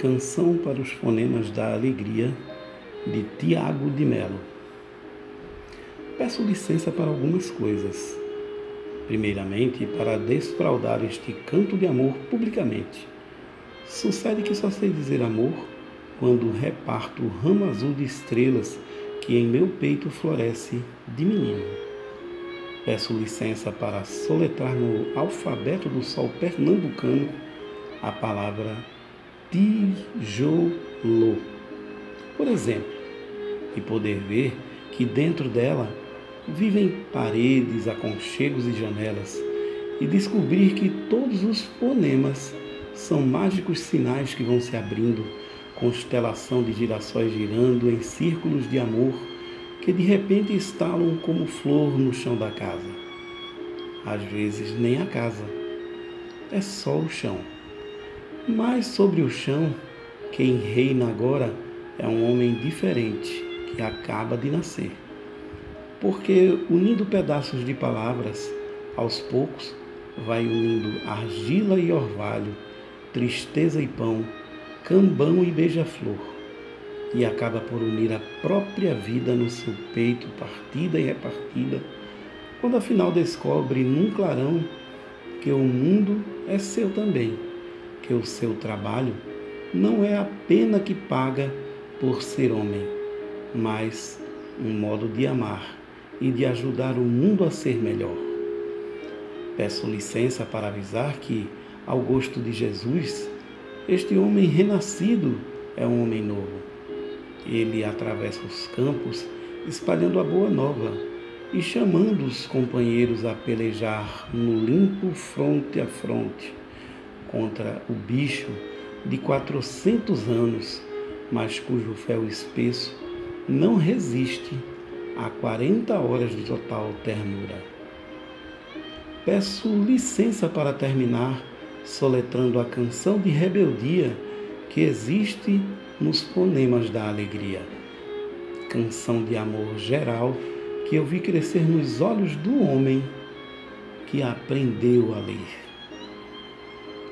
Canção para os Fonemas da Alegria, de Tiago de Melo. Peço licença para algumas coisas. Primeiramente, para desfraudar este canto de amor publicamente. Sucede que só sei dizer amor quando reparto o ramo azul de estrelas que em meu peito floresce de menino. Peço licença para soletrar no alfabeto do sol pernambucano a palavra tijolo, por exemplo, e poder ver que dentro dela vivem paredes, aconchegos e janelas, e descobrir que todos os fonemas são mágicos sinais que vão se abrindo, constelação de girassóis girando em círculos de amor que de repente estalam como flor no chão da casa. Às vezes nem a casa, é só o chão. Mas sobre o chão, quem reina agora é um homem diferente que acaba de nascer. Porque unindo pedaços de palavras, aos poucos, vai unindo argila e orvalho, tristeza e pão, cambão e beija-flor, e acaba por unir a própria vida no seu peito, partida e repartida, quando afinal descobre num clarão que o mundo é seu também que o seu trabalho não é a pena que paga por ser homem, mas um modo de amar e de ajudar o mundo a ser melhor. Peço licença para avisar que, ao gosto de Jesus, este homem renascido é um homem novo. Ele atravessa os campos espalhando a boa nova e chamando os companheiros a pelejar no limpo fronte a fronte contra o bicho de 400 anos, mas cujo fel espesso não resiste a 40 horas de total ternura. Peço licença para terminar soletrando a canção de rebeldia que existe nos fonemas da alegria. Canção de amor geral que eu vi crescer nos olhos do homem que aprendeu a ler.